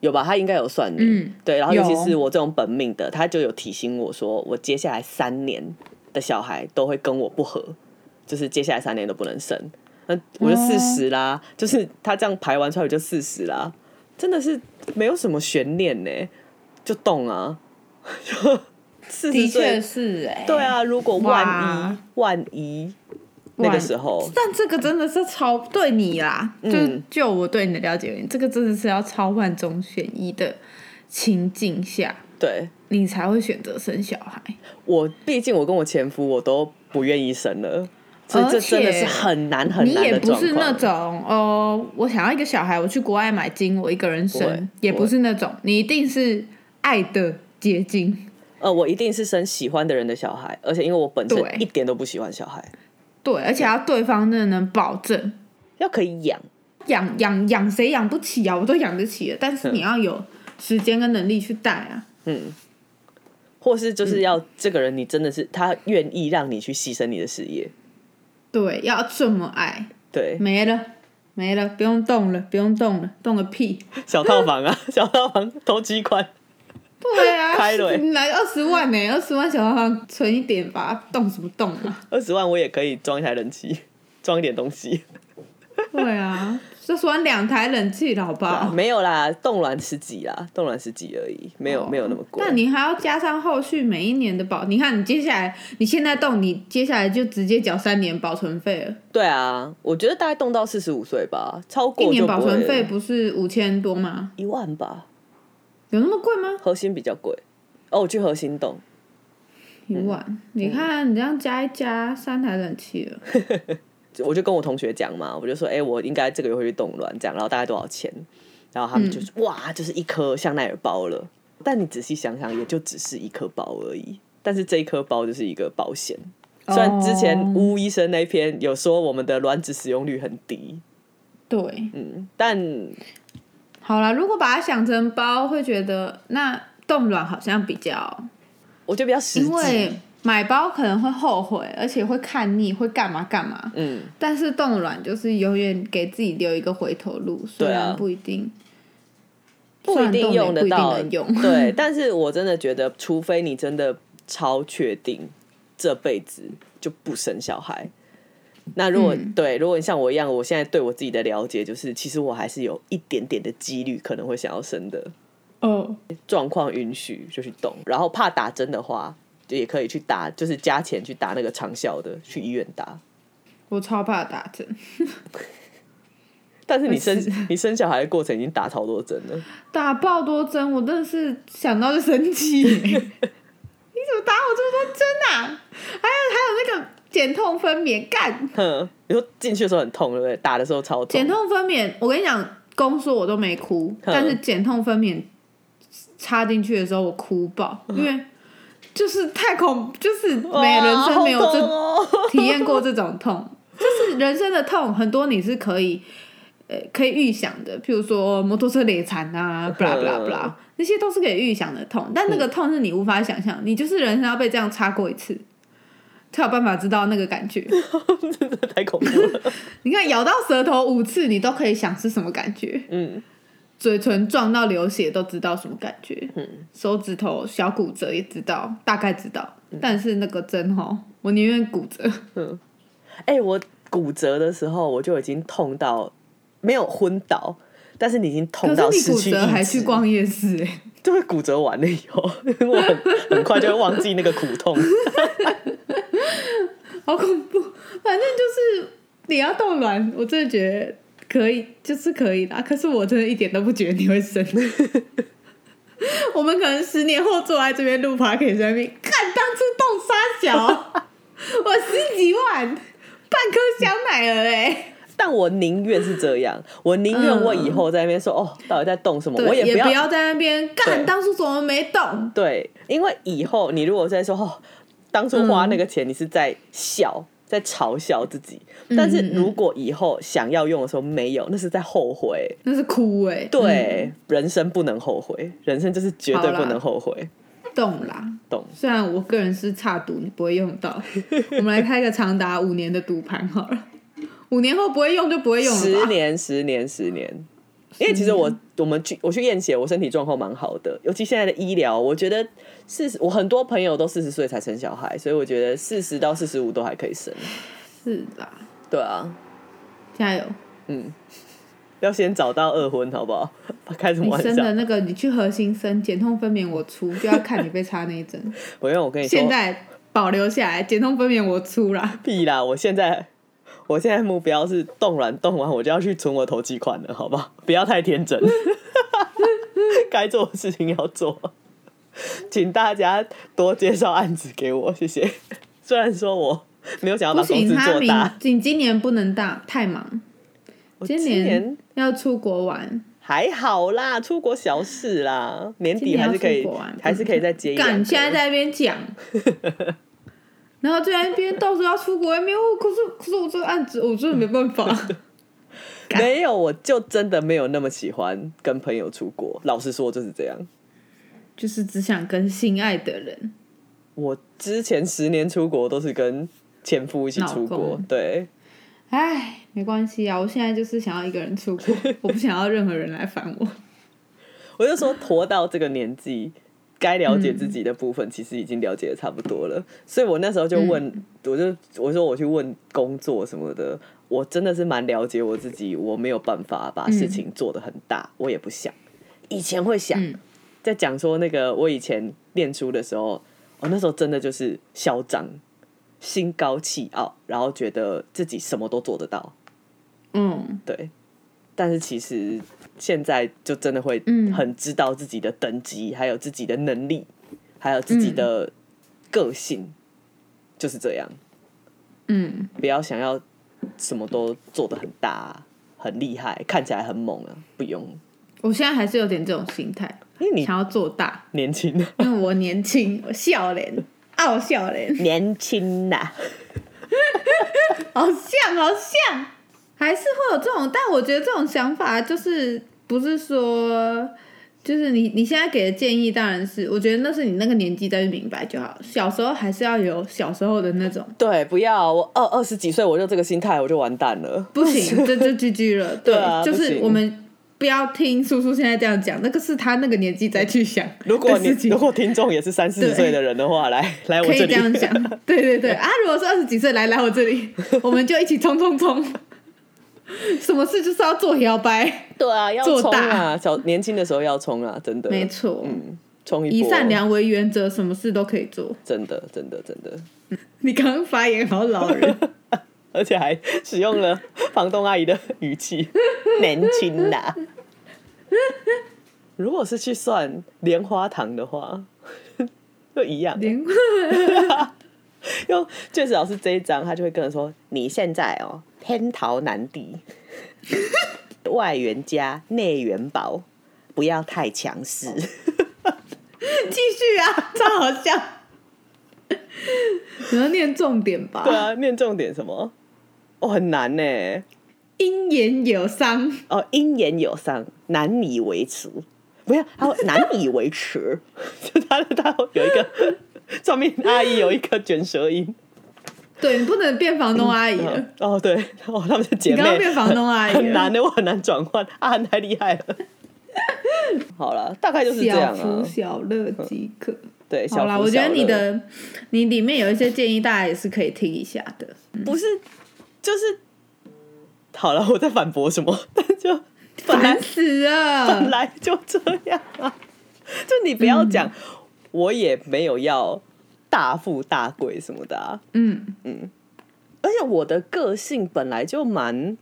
有吧？他应该有算你，嗯对，然后尤其是我这种本命的，他就有提醒我说，我接下来三年的小孩都会跟我不合，就是接下来三年都不能生，那我就四十啦，就是他这样排完出来我就四十啦，真的是没有什么悬念呢，就动啊，就四十的确岁，是哎、对啊，如果万一万一那个时候，但这个真的是超对你啦，就嗯就我对你的了解这个真的是要超万中选一的情境下，对你才会选择生小孩。我毕竟我跟我前夫我都不愿意生了。所以这真的是很难很你也难的状不是那况。种哦，我想要一个小孩，我去国外买金，我一个人生，也不是那种，你一定是爱的结晶。呃，我一定是生喜欢的人的小孩，而且因为我本身对一点都不喜欢小孩，对，而且要对方真的能保证要可以养。养养养谁养不起啊？我都养得起了，但是你要有时间跟能力去带啊。嗯或是就是要这个人，你真的是他愿意让你去牺牲你的事业，对，要这么爱，对，没了没了，不用动了，不用动了，动个屁！小套房啊，小套房投机款，对啊，开了欸来二十万呢、二十万小房存一点吧，动什么动啊？二十万我也可以装一台冷气，装一点东西。对啊，就算两台冷气了，好不好？没有啦，冻卵十几啦，冻卵十几而已，没有、没有那么贵。但你还要加上后续每一年的保，你看你接下来你现在动，你接下来就直接缴三年保存费了，对啊，我觉得大概冻到四十五岁吧，超过一年保存费不是五千多吗？一万吧，有那么贵吗？核心比较贵。哦，我去核心洞，一万，你看你这样加一加，三台冷气了。我就跟我同学讲嘛，我就说，哎、我应该这个月会去冻卵，这样，然后大概多少钱？然后他们就说，哇，就是一颗香奈儿包了。但你仔细想想，也就只是一颗包而已。但是这一颗包就是一个保险。虽然之前哦巫医生那篇有说我们的卵子使用率很低，对，嗯，但好啦，如果把它想成包，会觉得那冻卵好像比较，我觉得比较实因为。买包可能会后悔，而且会看腻，会干嘛干嘛。嗯，但是冻卵就是永远给自己留一个回头路，虽然不一定，不一定用得到。对，但是我真的觉得，除非你真的超确定这辈子就不生小孩，那如果、嗯对，如果你像我一样，我现在对我自己的了解就是，其实我还是有一点点的几率可能会想要生的，哦，状况允许就去动，然后怕打针的话，就也可以去打，就是加钱去打那个长效的，去医院打。我超怕打针，但是你生你生小孩的过程已经打超多针了，打爆多针，我真的是想到就生气。你怎么打我这么多针啊？还有还有那个减痛分娩，干 哼，你说进去的时候很痛，对不对？打的时候超痛减。痛分娩，我跟你讲，宫缩我都没哭，但是减痛分娩插进去的时候我哭爆，因为就是太恐，就是没人生没有这 体验过这种痛，就是人生的痛，很多你是可以。呃，可以预想的，譬如说摩托车累残啊，blah blah blah，那些都是可以预想的痛，但那个痛是你无法想象，你就是人生要被这样插过一次，才有办法知道那个感觉。真的太恐怖了。你看咬到舌头五次，你都可以想是什么感觉。嗯，嘴唇撞到流血都知道什么感觉。嗯，手指头小骨折也知道，大概知道。但是那个针哈，我宁愿骨折。哎、我骨折的时候我就已经痛到没有昏倒，但是你已经痛到失去意是你骨折还去逛夜市哎、就会骨折完了以后，我很很快就会忘记那个苦痛。好恐怖。反正就是你要冻卵，我真的觉得可以，就是可以啦。可是我真的一点都不觉得你会生。我们可能十年后坐在这边录 p o d 在那边看当初冻沙小，我十几万，半颗香奶儿哎、但我宁愿是这样，我宁愿我以后在那边说、哦，到底在动什么，我对，也不要要在那边对干，当初怎么没动？对，因为以后你如果在说哦，当初花那个钱，你是在笑，在嘲笑自己。但是如果以后想要用的时候没有，那是在后悔。那是哭哎、对，人生不能后悔，人生就是绝对不能后悔。懂啦。懂？虽然我个人是差赌，你不会用到。我们来开个长达五年的赌盘好了，五年后不会用就不会用了？十年，十年，十年。因为其实我我们去我去验血，我身体状况蛮好的，尤其现在的医疗，我觉得四十，我很多朋友都四十岁才生小孩，所以我觉得四十到四十五都还可以生。是啦，对啊，加油！嗯要先找到二婚，好不好？开什么玩笑？生的那个，你去核心生，减痛分娩我出，就要看你被插那一针。不用我跟你说，现在保留下来，减痛分娩我出啦。屁啦！我现在我现在目标是冻卵冻完，我就要去存我头期款了，好不好？不要太天真，该做的事情要做。请大家多介绍案子给我，谢谢。虽然说我没有想要，把公司做大，你今年不能大太忙，我今今年要出国玩，还好啦，出国小事啦，年底还是可以还是可以再接一两干，个现在在那边讲，然后就在那边到时候要出国，没有，可是可是我这个案子我真的没办法。干 没有，我就真的没有那么喜欢跟朋友出国。老实说就是这样。就是只想跟心爱的人。我之前十年出国都是跟前夫一起出国对，唉，没关系啊，我现在就是想要一个人出国，我不想要任何人来烦我。我就说拖到这个年纪，该了解自己的部分其实已经了解的差不多了。所以我那时候就问，我就我说我去问工作什么的，我真的是蛮了解我自己，我没有办法把事情做得很大，我也不想。以前会想，嗯在讲说那个我以前念书的时候，我那时候真的就是嚣张、心高气傲，然后觉得自己什么都做得到。嗯，对，但是其实现在就真的会嗯。很知道自己的等级，还有自己的能力，还有自己的个性，就是这样。嗯，不要想要什么都做的很大、很厉害，看起来很猛啊，不用，我现在还是有点这种心态，因为你想要做大，年轻，因为我年轻，我笑脸，傲笑脸，年轻呐、好像好像，还是会有这种，但我觉得这种想法就是不是说。就是你你现在给的建议当然是，我觉得那是你那个年纪再去明白就好。小时候还是要有小时候的那种，对，不要我二二十几岁我就这个心态，我就完蛋了。不行，这就 GG 了。对啊就是我们不要听叔叔现在这样讲，那个是他那个年纪再去想如果你如果听众也是三四十岁的人的话，来来我这里可以这样讲，对对对 啊！如果是二十几岁来来我这里，我们就一起冲冲冲，什么事就是要做摇摆，对啊，要做大啊！小年轻的时候要冲啊，真的。没错，嗯，冲一波。以善良为原则，什么事都可以做。真的，真的，真的，你刚刚发言好老人，而且还使用了房东阿姨的语气，年轻啦。如果是去算莲花糖的话，就一样。连用卷子老师这一章，他就会跟人说：“你现在哦，天桃难敌，外援加，内援薄，不要太强势。”继续啊，超好笑。你要念重点吧？对啊，念重点什么？哦，很难呢。因言有伤，哦，因言有伤，难以维持。不要，他说难以维持，就他他有一个 上面 阿姨有一个卷舌音。对你不能变房东阿姨了。哦，对，哦，他们是姐妹，你刚刚变房东阿姨了 很难的，我很难转换。阿涵太厉害了。好了，大概就是这小样啊。福小乐即可。对，好啦，小福我觉得你的你里面有一些建议，大家也是可以听一下的。不是，就是好了，我在反驳什么？但就烦死了本！来就这样啊，就你不要讲，我也没有要大富大贵什么的啊。嗯嗯，而且我的个性本来就蛮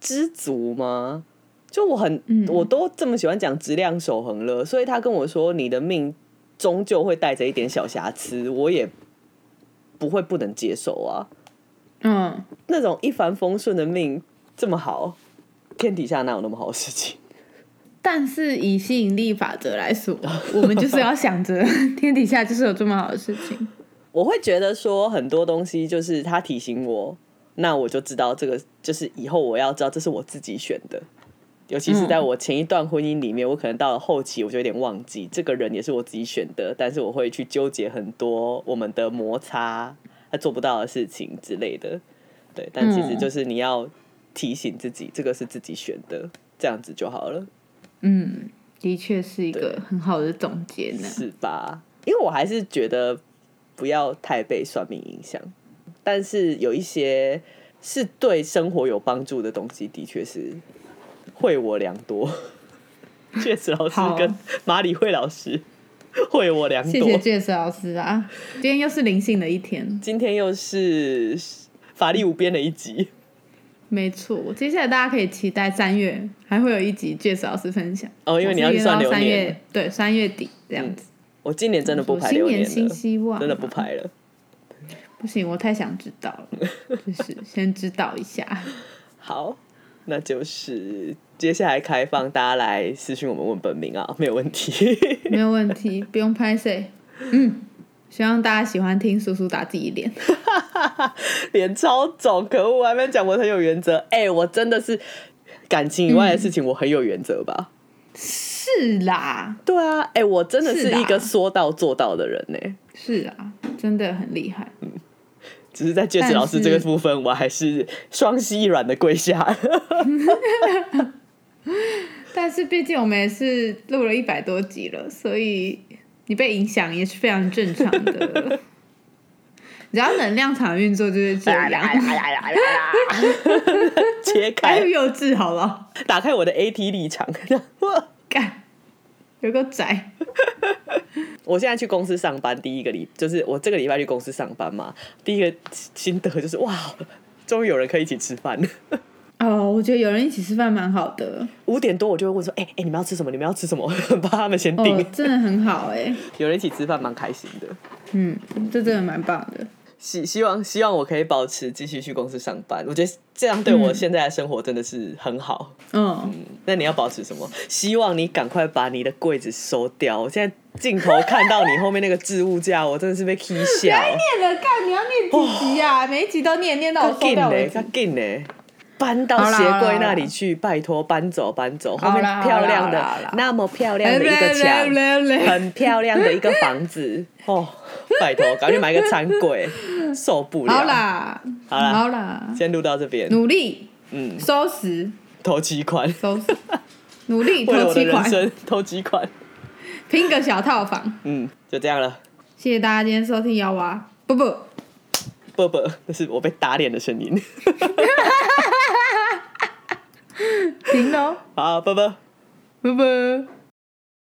知足嘛，就我很，嗯我都这么喜欢讲质量守恒了，所以他跟我说你的命终究会带着一点小瑕疵，我也不会不能接受啊。嗯，那种一帆风顺的命这么好，天底下哪有那么好的事情？但是以吸引力法则来说，我们就是要想着 天底下就是有这么好的事情。我会觉得说很多东西就是他提醒我，那我就知道这个就是以后我要知道这是我自己选的。尤其是在我前一段婚姻里面，我可能到了后期，我就有点忘记这个人也是我自己选的，但是我会去纠结很多我们的摩擦，他做不到的事情之类的。对，但其实就是你要提醒自己，这个是自己选的，这样子就好了。嗯，的确是一个很好的总结呢。是吧？因为我还是觉得不要太被算命影响，但是有一些是对生活有帮助的东西，的确是惠我良多。确实，老师跟马里慧老师惠我良多。谢谢老师啊，今天又是灵性的一天。今天又是法力无边的一集，没错，接下来大家可以期待三月还会有一集 Jess 老师分享。哦因为你要去算流三年月，对，三月底这样子。我今年真的不排新流年年新，希望，真的不。排了。不行，我太想知道了，就是先知道一下。好，那就是接下来开放大家来私讯我们问本名啊，没有问题。没有问题，不用拍谁。嗯，希望大家喜欢听叔叔打自己脸。脸超肿，可恶！我还没讲我很有原则。哎、我真的是感情以外的事情，我很有原则吧？是啦，对啊，哎、我真的是一个说到做到的人呢、是啊，真的很厉害。嗯只是在戒指老师这个部分，我还是双膝一软的跪下。但是毕竟我们也是录了一百多集了，所以你被影响也是非常正常的。只要能量场运作就是这样，切开，幼稚好了，打开我的 AT 立场。干，有个仔，我现在去公司上班，第一个礼就是我这个礼拜去公司上班嘛，第一个心得就是哇，终于有人可以一起吃饭了。哦，我觉得有人一起吃饭蛮好的，五点多我就会问说，哎、哎、你们要吃什么？你们要吃什么？帮他们先订。哦，真的很好哎，有人一起吃饭蛮开心的。嗯，这真的蛮棒的。希希望希望我可以保持继续去公司上班，我觉得这样对我现在的生活真的是很好。嗯，那你要保持什么？希望你赶快把你的柜子收掉。我现在镜头看到你后面那个置物架，我真的是被气笑。念了干，你要念几集啊？每一集都念，念到我收紧嘞，掉为止他。紧嘞，搬到鞋柜那里去，拜托搬走搬走。后面好漂亮的那么漂亮的一个墙，很漂亮的一个房子哦，拜托，赶紧买个餐柜，受不了。好，啦，好啦好啦，先录到这边。努力嗯，收拾，投几款，收拾，努力 投期款，人生投几款。拼个小套房。嗯，就这样了。谢谢大家今天收听幺娃，不不，啵啵，这是我被打脸的声音。停喽，好，啵啵。不不。